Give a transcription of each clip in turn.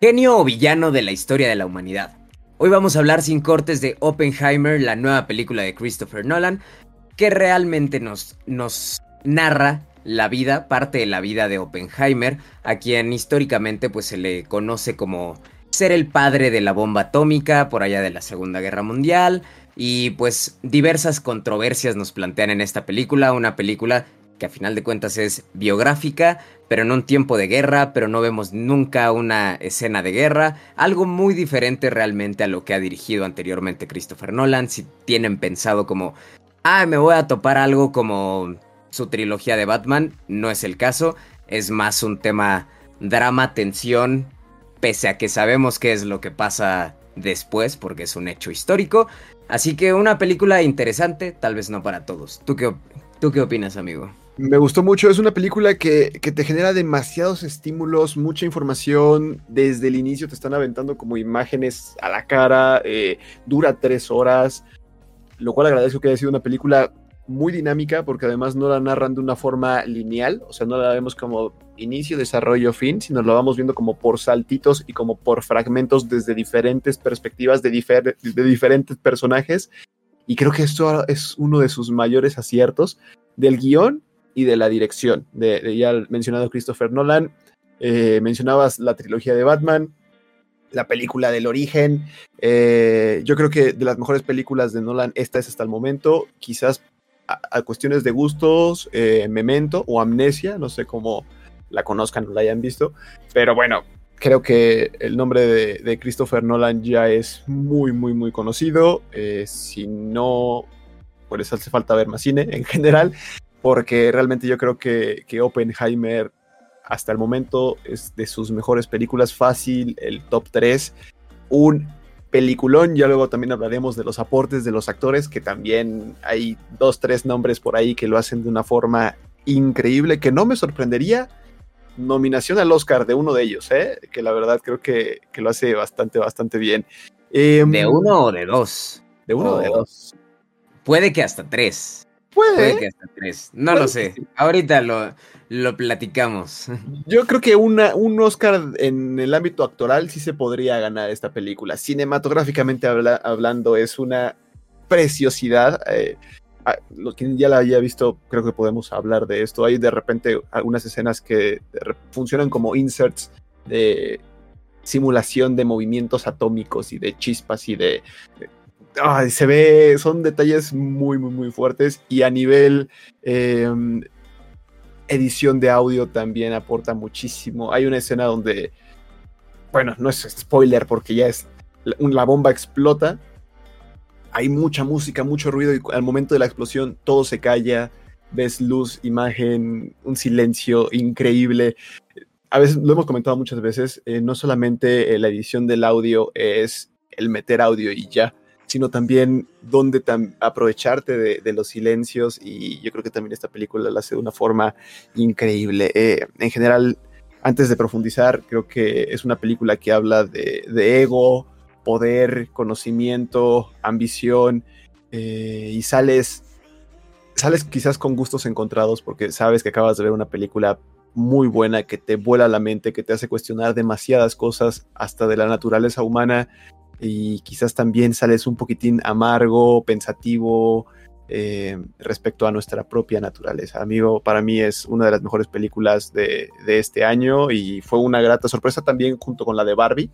Genio o villano de la historia de la humanidad. Hoy vamos a hablar sin cortes de Oppenheimer, la nueva película de Christopher Nolan, que realmente nos, nos narra la vida, parte de la vida de Oppenheimer, a quien históricamente pues se le conoce como ser el padre de la bomba atómica por allá de la Segunda Guerra Mundial y pues diversas controversias nos plantean en esta película, una película que a final de cuentas es biográfica, pero en un tiempo de guerra, pero no vemos nunca una escena de guerra, algo muy diferente realmente a lo que ha dirigido anteriormente Christopher Nolan, si tienen pensado como, ah, me voy a topar algo como su trilogía de Batman, no es el caso, es más un tema drama, tensión, pese a que sabemos qué es lo que pasa después, porque es un hecho histórico, así que una película interesante, tal vez no para todos. ¿Tú qué, tú qué opinas, amigo? Me gustó mucho, es una película que, te genera demasiados estímulos, mucha información, desde el inicio te están aventando como imágenes a la cara, eh, dura tres horas, lo cual agradezco que haya sido una película muy dinámica porque además no la narran de una forma lineal, o sea, no la vemos como inicio, desarrollo, fin, sino lo vamos viendo como por saltitos y como por fragmentos desde diferentes perspectivas de, de diferentes personajes. Y creo que esto es uno de sus mayores aciertos del guion y de la dirección. De, ya mencionado Christopher Nolan, eh, mencionabas la trilogía de Batman, la película del origen. Eh, yo creo que de las mejores películas de Nolan, esta es hasta el momento. Quizás a, cuestiones de gustos, eh, Memento o Amnesia, no sé cómo la conozcan o la hayan visto, pero bueno. Creo que el nombre de, Christopher Nolan ya es muy, muy, muy conocido. si no, pues hace falta ver más cine en general porque realmente yo creo que, que Oppenheimer hasta el momento es de sus mejores películas, fácil, el top 3, un peliculón, ya luego también hablaremos de los aportes de los actores, que también hay dos, tres nombres por ahí que lo hacen de una forma increíble, que no me sorprendería nominación al Oscar de uno de ellos, ¿eh? que la verdad creo que, que lo hace bastante, bastante bien. Em, ¿De uno o de dos? De uno o de dos. Puede que hasta tres. Puede. que hasta tres. No lo sé. Ahorita lo, lo platicamos. Yo creo que una, un Oscar en el ámbito actoral sí se podría ganar esta película. Cinematográficamente hablando, es una preciosidad. Eh, lo que ya la haya visto, creo que podemos hablar de esto. Hay de repente algunas escenas que funcionan como inserts de simulación de movimientos atómicos y de chispas y de se ve, son detalles muy, muy, muy fuertes y a nivel em, edición de audio también aporta muchísimo. Hay una escena donde, bueno, no es spoiler porque ya es, la bomba explota, hay mucha música, mucho ruido y al momento de la explosión todo se calla, ves luz, imagen, un silencio increíble. A veces, lo hemos comentado muchas veces, eh, no solamente eh, la edición del audio es el meter audio y ya, sino también dónde aprovecharte de, los silencios y yo creo que también esta película la hace de una forma increíble. Eh, en general, antes de profundizar, creo que es una película que habla de, ego, poder, conocimiento, ambición eh, y sales, sales quizás con gustos encontrados porque sabes que acabas de ver una película muy buena que te vuela la mente, que te hace cuestionar demasiadas cosas hasta de la naturaleza humana y quizás también sales un poquitín amargo, pensativo eh, respecto a nuestra propia naturaleza. Amigo, para mí es una de las mejores películas de, este año y fue una grata sorpresa también junto con la de Barbie.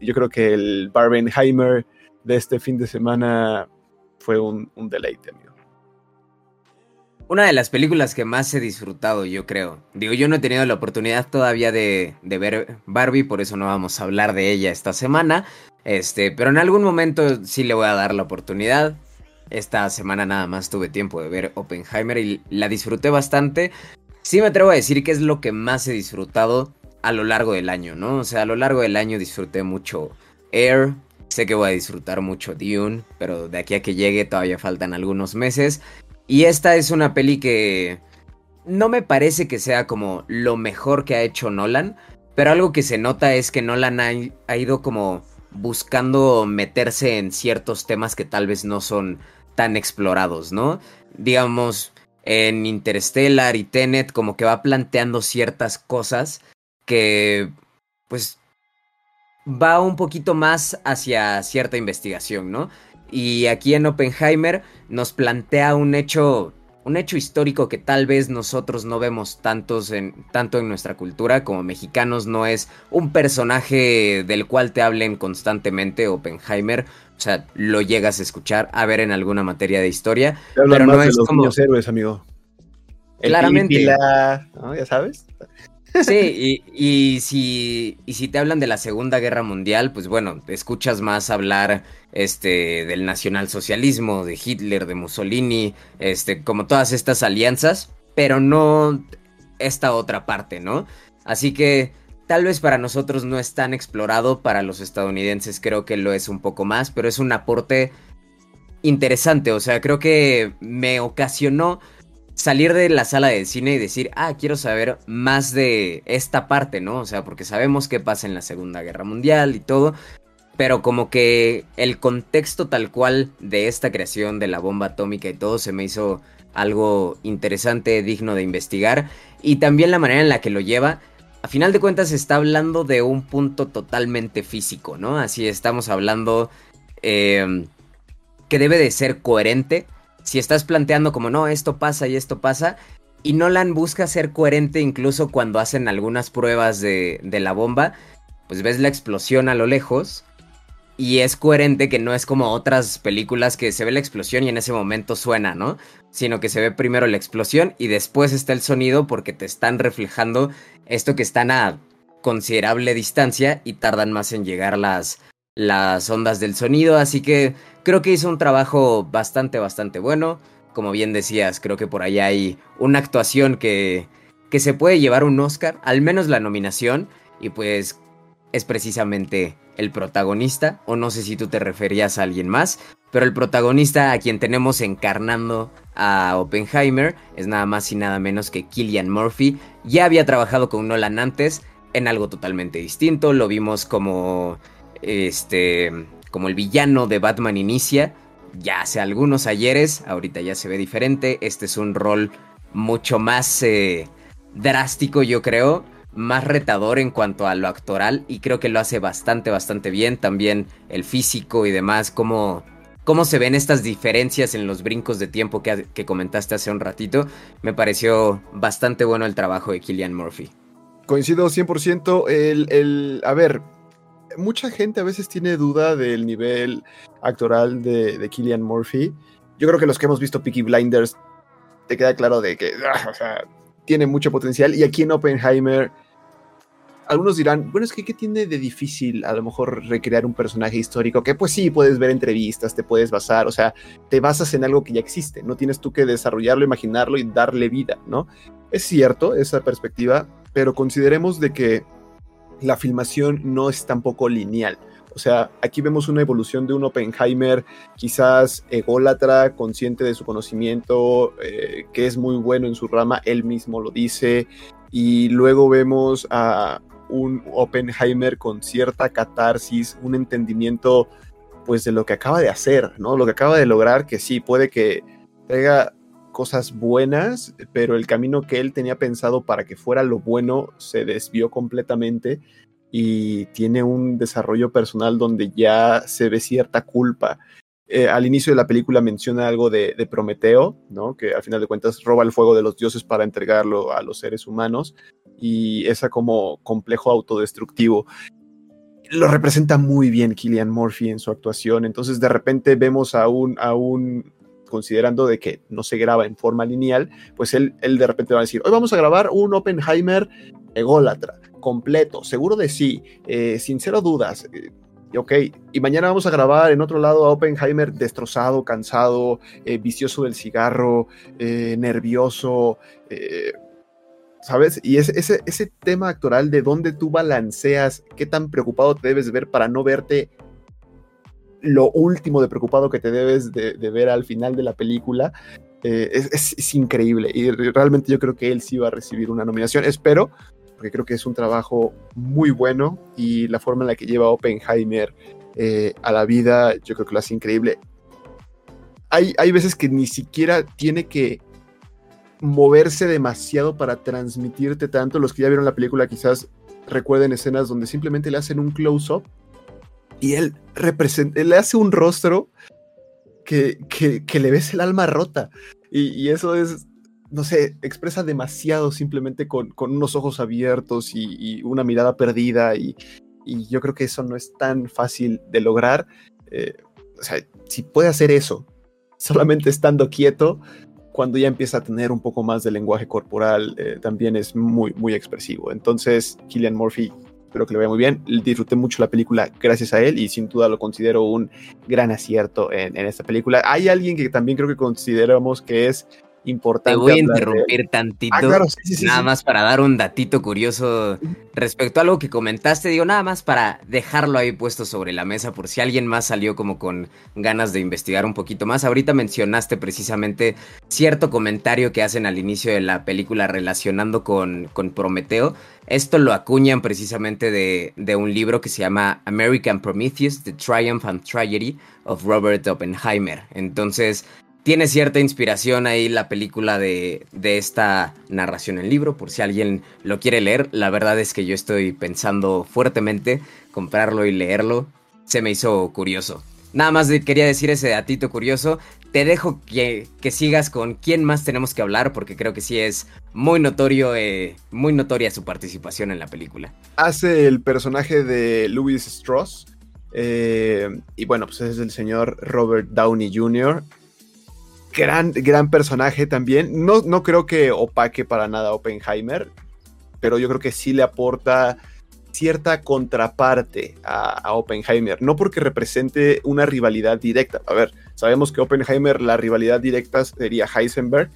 yo creo que el Barbenheimer de este fin de semana fue un, un deleite, amigo. Una de las películas que más he disfrutado, yo creo. Digo, yo no he tenido la oportunidad todavía de, ver Barbie, por eso no vamos a hablar de ella esta semana. Este, pero en algún momento sí le voy a dar la oportunidad. Esta semana nada más tuve tiempo de ver Oppenheimer y la disfruté bastante. Sí me atrevo a decir que es lo que más he disfrutado a lo largo del año, ¿no? O sea, a lo largo del año disfruté mucho Air. Sé que voy a disfrutar mucho Dune, pero de aquí a que llegue todavía faltan algunos meses. Y esta es una peli que no me parece que sea como lo mejor que ha hecho Nolan, pero algo que se nota es que Nolan ha ido como buscando meterse en ciertos temas que tal vez no son tan explorados, ¿no? Digamos, en Interstellar y Tenet como que va planteando ciertas cosas que, pues, va un poquito más hacia cierta investigación, ¿no? Y aquí en Oppenheimer nos plantea un hecho un hecho histórico que tal vez nosotros no vemos tantos en, tanto en nuestra cultura como mexicanos, no es un personaje del cual te hablen constantemente, Oppenheimer, o sea, lo llegas a escuchar, a ver en alguna materia de historia, pero no es como... héroes, amigo. Claramente. ¿Ya sabes? Sí, y, si, y si te hablan de la Segunda Guerra Mundial, pues bueno, escuchas más hablar este, del nacionalsocialismo, de Hitler, de Mussolini, este, como todas estas alianzas, pero no esta otra parte, ¿no? Así que tal vez para nosotros no es tan explorado, para los estadounidenses creo que lo es un poco más, pero es un aporte interesante, o sea, creo que me ocasionó salir de la sala de cine y decir, ah, quiero saber más de esta parte, ¿no? O sea, porque sabemos qué pasa en la Segunda Guerra Mundial y todo, pero como que el contexto tal cual de esta creación de la bomba atómica y todo se me hizo algo interesante, digno de investigar, y también la manera en la que lo lleva. A final de cuentas está hablando de un punto totalmente físico, ¿no? Así estamos hablando eh, que debe de ser coherente si estás planteando como no, esto pasa y esto pasa, y Nolan busca ser coherente incluso cuando hacen algunas pruebas de, de la bomba, pues ves la explosión a lo lejos y es coherente que no es como otras películas que se ve la explosión y en ese momento suena, ¿no? Sino que se ve primero la explosión y después está el sonido porque te están reflejando esto que están a considerable distancia y tardan más en llegar las, las ondas del sonido, así que creo que hizo un trabajo bastante, bastante bueno. Como bien decías, creo que por ahí hay una actuación que, que se puede llevar un Oscar, al menos la nominación, y pues es precisamente el protagonista, o no sé si tú te referías a alguien más, pero el protagonista a quien tenemos encarnando a Oppenheimer es nada más y nada menos que Killian Murphy. Ya había trabajado con Nolan antes en algo totalmente distinto, lo vimos como este como el villano de Batman Inicia, ya hace algunos ayeres, ahorita ya se ve diferente, este es un rol mucho más eh, drástico yo creo, más retador en cuanto a lo actoral y creo que lo hace bastante, bastante bien, también el físico y demás, cómo, cómo se ven estas diferencias en los brincos de tiempo que, que comentaste hace un ratito, me pareció bastante bueno el trabajo de Killian Murphy. Coincido 100%, el, el, a ver, mucha gente a veces tiene duda del nivel actoral de, de Killian Murphy. Yo creo que los que hemos visto Peaky Blinders te queda claro de que tiene mucho potencial. Y aquí en Oppenheimer, algunos dirán, bueno, es que ¿qué tiene de difícil a lo mejor recrear un personaje histórico? Que pues sí, puedes ver entrevistas, te puedes basar, o sea, te basas en algo que ya existe, no tienes tú que desarrollarlo, imaginarlo y darle vida, ¿no? Es cierto esa perspectiva, pero consideremos de que la filmación no es tampoco lineal. O sea, aquí vemos una evolución de un Oppenheimer quizás ególatra, consciente de su conocimiento, eh, que es muy bueno en su rama, él mismo lo dice, y luego vemos a un Oppenheimer con cierta catarsis, un entendimiento pues de lo que acaba de hacer, ¿no? Lo que acaba de lograr, que sí, puede que traiga cosas buenas, pero el camino que él tenía pensado para que fuera lo bueno se desvió completamente y tiene un desarrollo personal donde ya se ve cierta culpa. Eh, al inicio de la película menciona algo de, Prometeo, ¿no? que al final de cuentas roba el fuego de los dioses para entregarlo a los seres humanos y esa como complejo autodestructivo lo representa muy bien Killian Murphy en su actuación. Entonces de repente vemos a un, a un considerando de que no se graba en forma lineal, pues él, de repente va a decir, hoy vamos a grabar un Oppenheimer ególatra, completo, seguro de sí, eh, sin dudas. Eh, ok, y mañana vamos a grabar en otro lado a Oppenheimer destrozado, cansado, eh, vicioso del cigarro, nervioso, ¿sabes? Y ese, ese, ese tema actoral de dónde tú balanceas, qué tan preocupado te debes ver para no verte lo último de preocupado que te debes de, ver al final de la película. Eh, es, increíble y realmente yo creo que él sí va a recibir una nominación. Espero, porque creo que es un trabajo muy bueno y la forma en la que lleva Oppenheimer eh, a la vida, yo creo que lo hace increíble. Hay, hay veces que ni siquiera tiene que moverse demasiado para transmitirte tanto. Los que ya vieron la película quizás recuerden escenas donde simplemente le hacen un close-up y él, él le hace un rostro que, que, le ves el alma rota. Y, eso es, no sé, expresa demasiado simplemente con, con unos ojos abiertos y, una mirada perdida. Y, yo creo que eso no es tan fácil de lograr. Eh, o sea, si puede hacer eso solamente estando quieto, cuando ya empieza a tener un poco más de lenguaje corporal, eh, también es muy, muy expresivo. Entonces, Killian Murphy, espero que le vaya muy bien. Disfruté mucho la película gracias a él y sin duda lo considero un gran acierto en, en esta película. Hay alguien que también creo que consideramos que es importante. Te voy a interrumpir tantito. Ah, nada más para dar un datito curioso respecto a algo que comentaste. Digo, nada más para dejarlo ahí puesto sobre la mesa por si alguien más salió como con ganas de investigar un poquito más. Ahorita mencionaste precisamente cierto comentario que hacen al inicio de la película relacionando con, con Prometeo. Esto lo acuñan precisamente de, de un libro que se llama American Prometheus, The Triumph and Tragedy of Robert Oppenheimer. Entonces, tiene cierta inspiración ahí la película de, de, esta narración en libro, por si alguien lo quiere leer. La verdad es que yo estoy pensando fuertemente comprarlo y leerlo. Se me hizo curioso. Nada más quería decir ese datito curioso. Te dejo que, que, sigas con quién más tenemos que hablar, porque creo que sí es muy notorio, eh, muy notoria su participación en la película. Hace el personaje de Louis Strauss. Eh, y bueno, pues es el señor Robert Downey Jr gran, gran personaje también. No, no creo que opaque para nada Oppenheimer, pero yo creo que sí le aporta cierta contraparte a, Oppenheimer, no porque represente una rivalidad directa. A ver, sabemos que Oppenheimer, la rivalidad directa sería Heisenberg,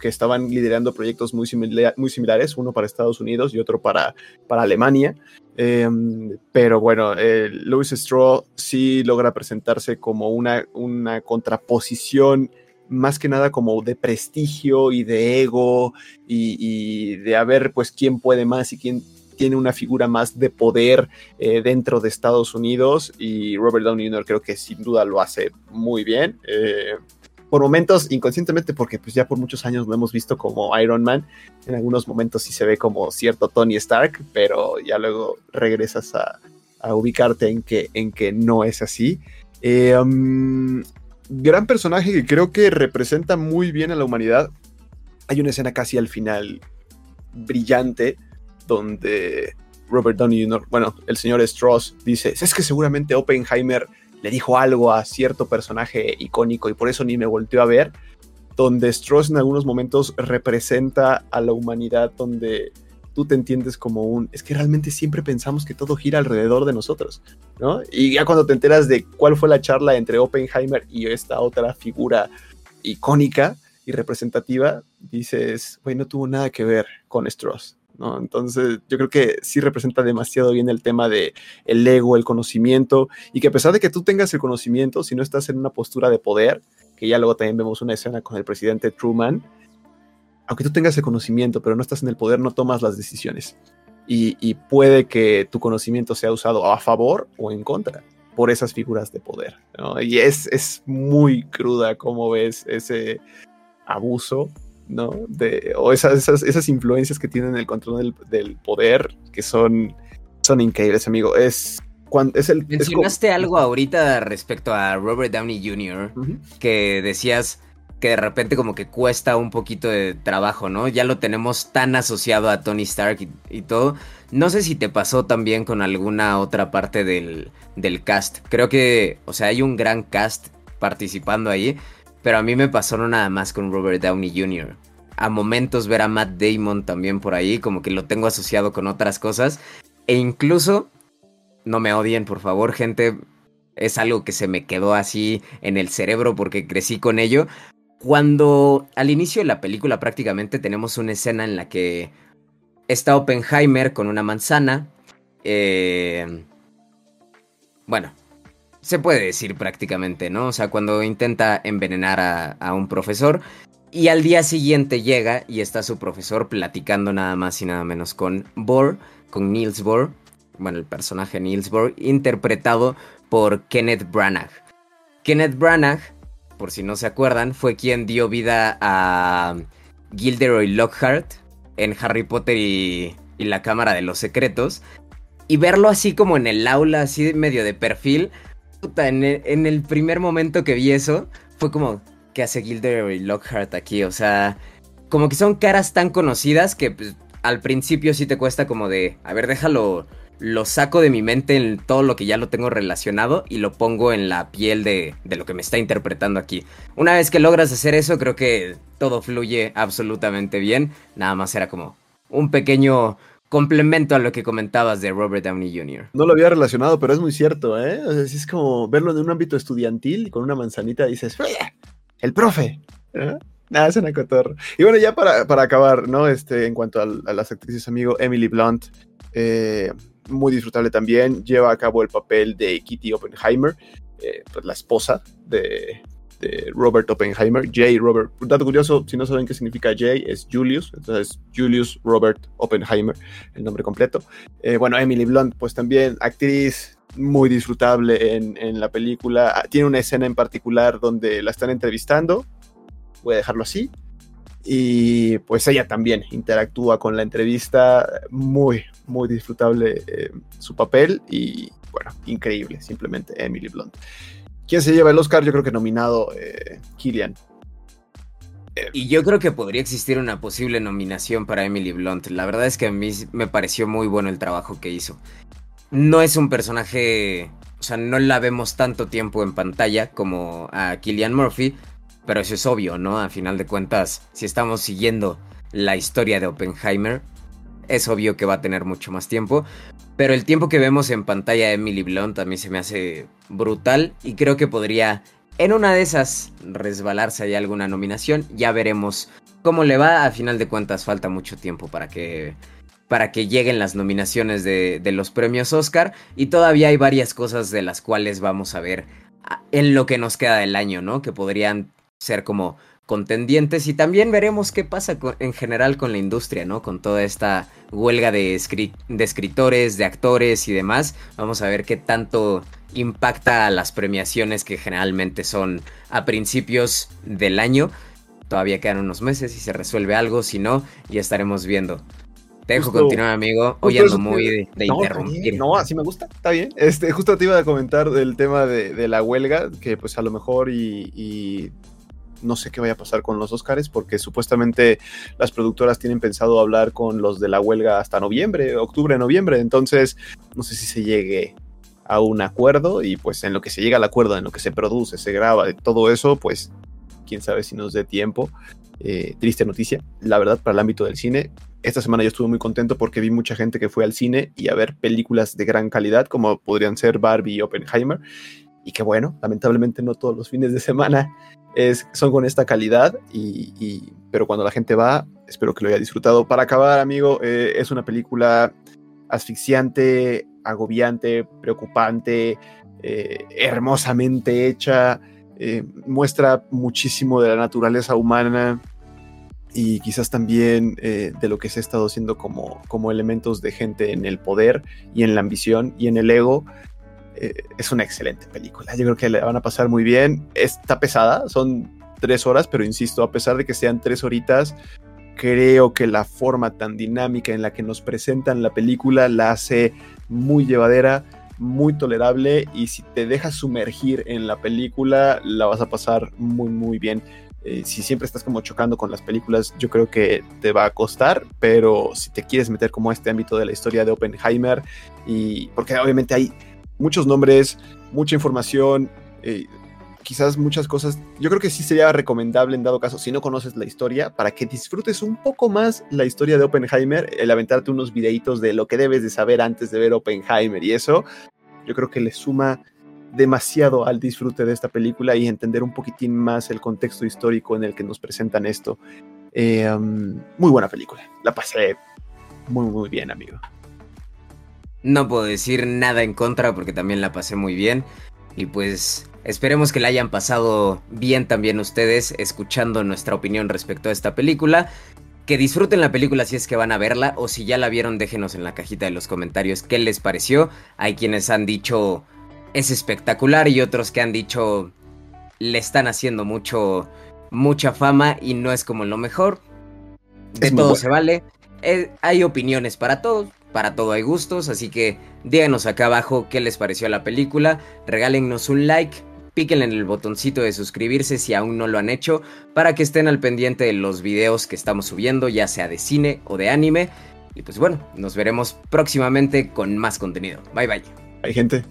que estaban liderando proyectos muy, muy similares, uno para Estados Unidos y otro para, para Alemania. Em, pero bueno, eh, Louis Straw sí logra presentarse como una, una contraposición más que nada como de prestigio y de ego y, de a ver pues quién puede más y quién tiene una figura más de poder eh, dentro de Estados Unidos y Robert Downey Jr. creo que sin duda lo hace muy bien. Eh, por momentos inconscientemente porque pues ya por muchos años lo hemos visto como Iron Man, en algunos momentos sí se ve como cierto Tony Stark, pero ya luego regresas a, ubicarte en que, en que no es así. Eh, um, gran personaje que creo que representa muy bien a la humanidad. Hay una escena casi al final brillante donde Robert Downey Jr., bueno, el señor Strauss dice, es que seguramente Oppenheimer le dijo algo a cierto personaje icónico y por eso ni me volteó a ver, donde Strauss en algunos momentos representa a la humanidad, donde tú te entiendes como un, es que realmente siempre pensamos que todo gira alrededor de nosotros, ¿no? Y ya cuando te enteras de cuál fue la charla entre Oppenheimer y esta otra figura icónica y representativa, dices, güey, no tuvo nada que ver con Strauss, ¿no? Entonces, yo creo que sí representa demasiado bien el tema de el ego, el conocimiento, y que a pesar de que tú tengas el conocimiento, si no estás en una postura de poder, que ya luego también vemos una escena con el presidente Truman, aunque tú tengas el conocimiento, pero no estás en el poder, no tomas las decisiones. Y, puede que tu conocimiento sea usado a favor o en contra por esas figuras de poder. Y es, es muy cruda como ves ese abuso, ¿no? De, o esas, esas, influencias que tienen el control del, poder, que son, son increíbles, amigo. Es, cuando, es el, Mencionaste algo ahorita respecto a Robert Downey Jr., que decías que de repente como que cuesta un poquito de trabajo, ¿no? Ya lo tenemos tan asociado a Tony Stark y, todo. No sé si te pasó también con alguna otra parte del, del, cast. Creo que, o sea, hay un gran cast participando ahí, pero a mí me pasó no nada más con Robert Downey Jr. A momentos ver a Matt Damon también por ahí, como que lo tengo asociado con otras cosas. E incluso, no me odien por favor, gente, es algo que se me quedó así en el cerebro porque crecí con ello. Cuando al inicio de la película prácticamente tenemos una escena en la que está Oppenheimer con una manzana. Eh, bueno, se puede decir prácticamente, ¿no? O sea, cuando intenta envenenar a, un profesor. Y al día siguiente llega y está su profesor platicando nada más y nada menos con Bohr, con Niels Bohr. Bueno, el personaje Niels Bohr, interpretado por Kenneth Branagh. Kenneth Branagh por si no se acuerdan, fue quien dio vida a Gilderoy Lockhart en Harry Potter y, y la Cámara de los Secretos. Y verlo así como en el aula, así medio de perfil. en, el, en el primer momento que vi eso, fue como, ¿qué hace Gilder y Lockhart aquí? O sea, como que son caras tan conocidas que pues, al principio sí te cuesta como de, a ver, déjalo, lo saco de mi mente en todo lo que ya lo tengo relacionado y lo pongo en la piel de, de, lo que me está interpretando aquí. Una vez que logras hacer eso, creo que todo fluye absolutamente bien. Nada más era como un pequeño complemento a lo que comentabas de Robert Downey Jr. No lo había relacionado, pero es muy cierto, ¿eh? Es como verlo en un ámbito estudiantil, con una manzanita, dices, el profe. ¿Eh? Nada, es una cotorra. Y bueno, ya para, para, acabar, ¿no? Este, en cuanto a, a las actrices, amigo, Emily Blunt, eh, muy disfrutable también, lleva a cabo el papel de Kitty Oppenheimer, eh, pues la esposa de, de, Robert Oppenheimer, J. Robert. Dato curioso, si no saben qué significa J, es Julius, entonces Julius Robert Oppenheimer, el nombre completo. Eh, bueno, Emily Blunt, pues también actriz muy disfrutable en, en, la película. Tiene una escena en particular donde la están entrevistando, voy a dejarlo así. Y pues ella también interactúa con la entrevista, muy, muy disfrutable eh, su papel y bueno, increíble, simplemente Emily Blunt. ¿Quién se lleva el Oscar? Yo creo que nominado eh, Killian. Y yo creo que podría existir una posible nominación para Emily Blunt. La verdad es que a mí me pareció muy bueno el trabajo que hizo. No es un personaje, o sea, no la vemos tanto tiempo en pantalla como a Killian Murphy, pero eso es obvio, ¿no? A final de cuentas, si estamos siguiendo la historia de Oppenheimer, es obvio que va a tener mucho más tiempo. Pero el tiempo que vemos en pantalla de Emily Blunt mí se me hace brutal y creo que podría en una de esas resbalarse ahí alguna nominación. Ya veremos cómo le va. A final de cuentas falta mucho tiempo para que, para que lleguen las nominaciones de, de los premios Oscar y todavía hay varias cosas de las cuales vamos a ver en lo que nos queda del año, ¿no? Que podrían ser como contendientes y también veremos qué pasa con, en general con la industria, ¿no? Con toda esta huelga de, de, escritores, de actores y demás. Vamos a ver qué tanto impacta a las premiaciones que generalmente son a principios del año. Todavía quedan unos meses y se resuelve algo, si no, ya estaremos viendo. Te dejo justo, continuar, amigo. Hoy ando muy de, de no, interrumpir. No, así me gusta, está bien. Este, justo te iba a comentar del tema de, de la huelga, que pues a lo mejor y, y no sé qué vaya a pasar con los Oscars, porque supuestamente las productoras tienen pensado hablar con los de la huelga hasta noviembre, octubre, noviembre. Entonces, no sé si se llegue a un acuerdo y pues en lo que se llega al acuerdo, en lo que se produce, se graba, todo eso, pues quién sabe si nos dé tiempo. Eh, triste noticia, la verdad, para el ámbito del cine. Esta semana yo estuve muy contento porque vi mucha gente que fue al cine y a ver películas de gran calidad, como podrían ser Barbie y Oppenheimer. Y que bueno, lamentablemente no todos los fines de semana es, son con esta calidad, y, pero cuando la gente va, espero que lo haya disfrutado. Para acabar, amigo, eh, es una película asfixiante, agobiante, preocupante, eh, hermosamente hecha, eh, muestra muchísimo de la naturaleza humana y quizás también de lo que se ha estado haciendo como, como elementos de gente en el poder y en la ambición y en el ego eh, es una excelente película. Yo creo que le van a pasar muy bien. Está pesada, son tres horas, pero insisto, a pesar de que sean tres horitas, creo que la forma tan dinámica en la que nos presentan la película la hace muy llevadera, muy tolerable y si te dejas sumergir en la película la vas a pasar muy muy bien. Eh, si siempre estás como chocando con las películas, yo creo que te va a costar, pero si te quieres meter como a este ámbito de la historia de Oppenheimer y porque obviamente hay muchos nombres, mucha información, eh, quizás muchas cosas. Yo creo que sí sería recomendable en dado caso, si no conoces la historia, para que disfrutes un poco más la historia de Oppenheimer, el aventarte unos videitos de lo que debes de saber antes de ver Oppenheimer y eso, yo creo que le suma demasiado al disfrute de esta película y entender un poquitín más el contexto histórico en el que nos presentan esto. Eh, um, muy buena película, la pasé muy muy bien, amigo. No puedo decir nada en contra porque también la pasé muy bien. Y pues esperemos que la hayan pasado bien también ustedes escuchando nuestra opinión respecto a esta película. Que disfruten la película si es que van a verla o si ya la vieron déjenos en la cajita de los comentarios qué les pareció. Hay quienes han dicho es espectacular y otros que han dicho le están haciendo mucho mucha fama y no es como lo mejor. De todo se vale eh, hay opiniones para todos, para todo hay gustos, así que díganos acá abajo qué les pareció la película, regálennos un like, píquenle en el botoncito de suscribirse si aún no lo han hecho, para que estén al pendiente de los videos que estamos subiendo, ya sea de cine o de anime. Y pues bueno, nos veremos próximamente con más contenido. Bye bye. Hay gente.